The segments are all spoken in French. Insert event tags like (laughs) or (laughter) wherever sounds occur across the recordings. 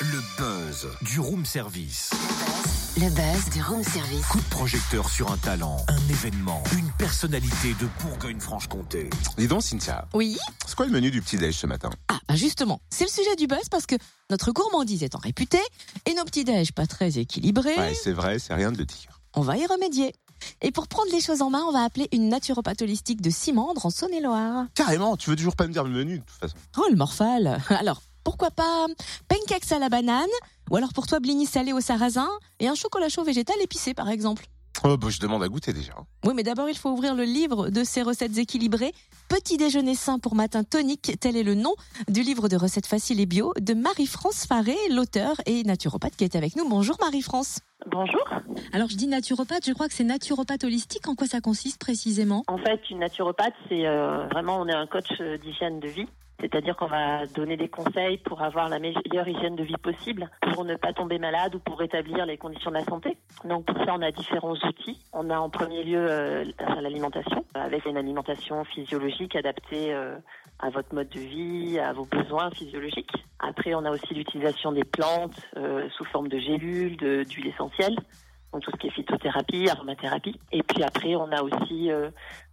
Le buzz du room service. Le buzz du room service. Coup de projecteur sur un talent, un événement, une personnalité de Bourgogne-Franche-Comté. Dis donc, Cynthia, Oui c'est quoi le menu du petit-déj ce matin? Ah, bah justement, c'est le sujet du buzz parce que notre gourmandise étant réputée et nos petits-déj pas très équilibrés, Ouais, c'est vrai, c'est rien de le dire. on va y remédier. Et pour prendre les choses en main, on va appeler une naturopathe holistique de Simandre en Saône-et-Loire. Carrément, tu veux toujours pas me dire le menu de toute façon. Oh, le morphale (laughs) Alors, pourquoi pas pancakes à la banane Ou alors pour toi, blinis salé au sarrasin Et un chocolat chaud végétal épicé, par exemple Oh, bah, je demande à goûter déjà. Oui, mais d'abord, il faut ouvrir le livre de ces recettes équilibrées. Petit déjeuner sain pour matin tonique, tel est le nom du livre de recettes faciles et bio de Marie-France Faré, l'auteur et naturopathe qui est avec nous. Bonjour Marie-France. Bonjour. Alors, je dis naturopathe, je crois que c'est naturopathe holistique. En quoi ça consiste précisément? En fait, une naturopathe, c'est euh, vraiment, on est un coach euh, d'hygiène de vie. C'est-à-dire qu'on va donner des conseils pour avoir la meilleure hygiène de vie possible, pour ne pas tomber malade ou pour rétablir les conditions de la santé. Donc pour ça, on a différents outils. On a en premier lieu euh, l'alimentation, avec une alimentation physiologique adaptée euh, à votre mode de vie, à vos besoins physiologiques. Après, on a aussi l'utilisation des plantes euh, sous forme de gélules, d'huile essentielle, donc tout ce qui est phytothérapie, aromathérapie. Et puis après, on a aussi euh,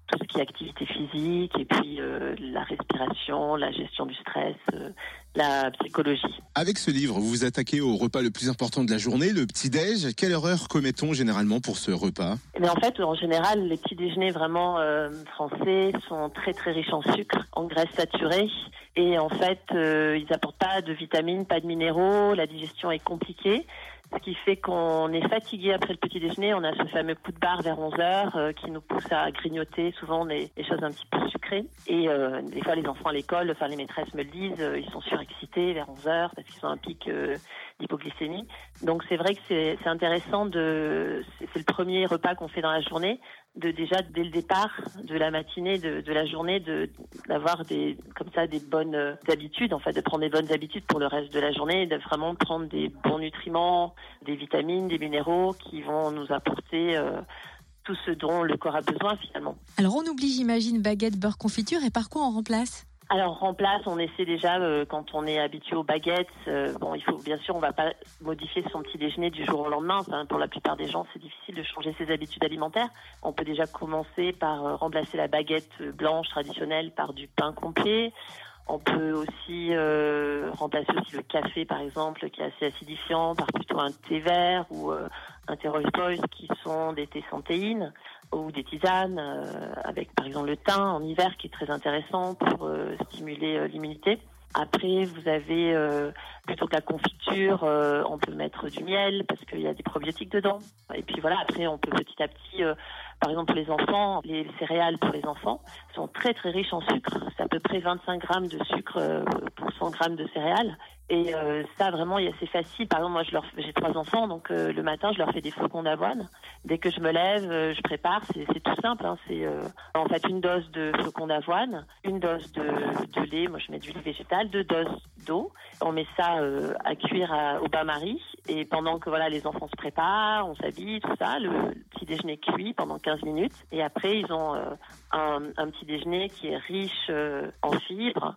tout ce qui est activité physique et puis euh, la respiration, la gestion du stress, euh, la psychologie. Avec ce livre, vous vous attaquez au repas le plus important de la journée, le petit-déj. Quelle erreur commet-on généralement pour ce repas? Mais en fait, en général, les petits déjeuners vraiment euh, français sont très très riches en sucre, en graisses saturées, et en fait, euh, ils apportent pas de vitamines, pas de minéraux. La digestion est compliquée, ce qui fait qu'on est fatigué après le petit déjeuner. On a ce fameux coup de barre vers 11 heures euh, qui nous pousse à grignoter souvent des, des choses un petit peu sucrées. Et euh, des fois, les enfants à l'école, enfin les maîtresses me le disent, euh, ils sont vers 11 heures parce qu'ils ont un pic euh, d'hypoglycémie. Donc c'est vrai que c'est intéressant de, c'est le premier repas qu'on fait dans la journée, de déjà dès le départ de la matinée, de, la journée, d'avoir des comme ça des bonnes euh, habitudes, en fait, de prendre des bonnes habitudes pour le reste de la journée, de vraiment prendre des bons nutriments, des vitamines, des minéraux qui vont nous apporter euh, tout ce dont le corps a besoin finalement. Alors, on oublie, j'imagine, baguette, beurre, confiture. Et par quoi on remplace? Alors remplace, on essaie déjà euh, quand on est habitué aux baguettes. euh, bon, il faut bien sûr, on va pas modifier son petit déjeuner du jour au lendemain. Enfin, pour la plupart des gens, c'est difficile de changer ses habitudes alimentaires. On peut déjà commencer par euh, remplacer la baguette euh, blanche traditionnelle par du pain complet. On peut aussi euh, remplacer aussi le café, par exemple, qui est assez acidifiant, par plutôt un thé vert ou un thé rooibos, qui sont des thés sans ou des tisanes euh, avec par exemple le thym en hiver qui est très intéressant pour euh, stimuler euh, l'immunité. Après, vous avez plutôt que la confiture, on peut mettre du miel parce qu'il y a des probiotiques dedans. Et puis voilà, après, on peut petit à petit, par exemple les enfants, les céréales pour les enfants sont très très riches en sucre. C'est à peu près 25 grammes de sucre euh, pour 100 grammes de céréales. Et euh, ça, vraiment, il y a- c'est facile. Par exemple, moi, j'ai trois enfants, donc euh, le matin, je leur fais des flocons d'avoine. Dès que je me lève, je prépare. C'est, tout simple. Hein, c'est en fait une dose de flocons d'avoine, une dose de, lait. Moi, je mets du lait végétal, deux doses d'eau. On met ça à cuire au bain-marie. Et pendant que voilà, les enfants se préparent, on s'habille, tout ça, le déjeuner cuit pendant 15 minutes. Et après, ils ont euh, un, un petit déjeuner qui est riche euh, en fibres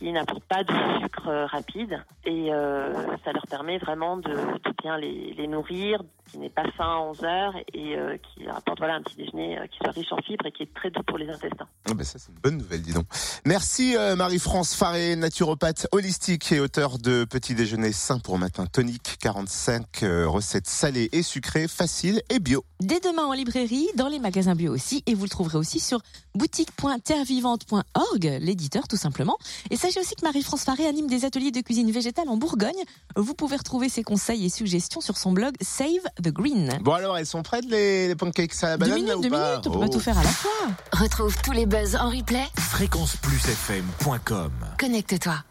qui n'apportent pas de sucre rapide et euh, ça leur permet vraiment de, de bien les, les nourrir, qui n'est pas faim à 11 heures et euh, qui leur apporte voilà un petit déjeuner euh, qui soit riche en fibres et qui est très doux pour les intestins. Ah ben ça c'est une bonne nouvelle, dis donc. Merci euh, Marie-France Faré, naturopathe holistique et auteur de Petit déjeuner sain pour matin tonique, 45 euh, recettes salées et sucrées, faciles et bio. Dès demain en librairie, dans les magasins bio aussi, et vous le trouverez aussi sur boutique.terrevivante.org, l'éditeur tout simplement. Et sachez aussi que Marie-France Faré anime des ateliers de cuisine végétale en Bourgogne. Vous pouvez retrouver ses conseils et suggestions sur son blog Save the Green. Bon alors, elles sont prêtes les, les pancakes à la Deux banane là, minutes, ou deux pas minutes, on peut pas Oh. tout faire à la fois. Retrouve tous les buzz en replay. Fréquenceplusfm.com Connecte-toi.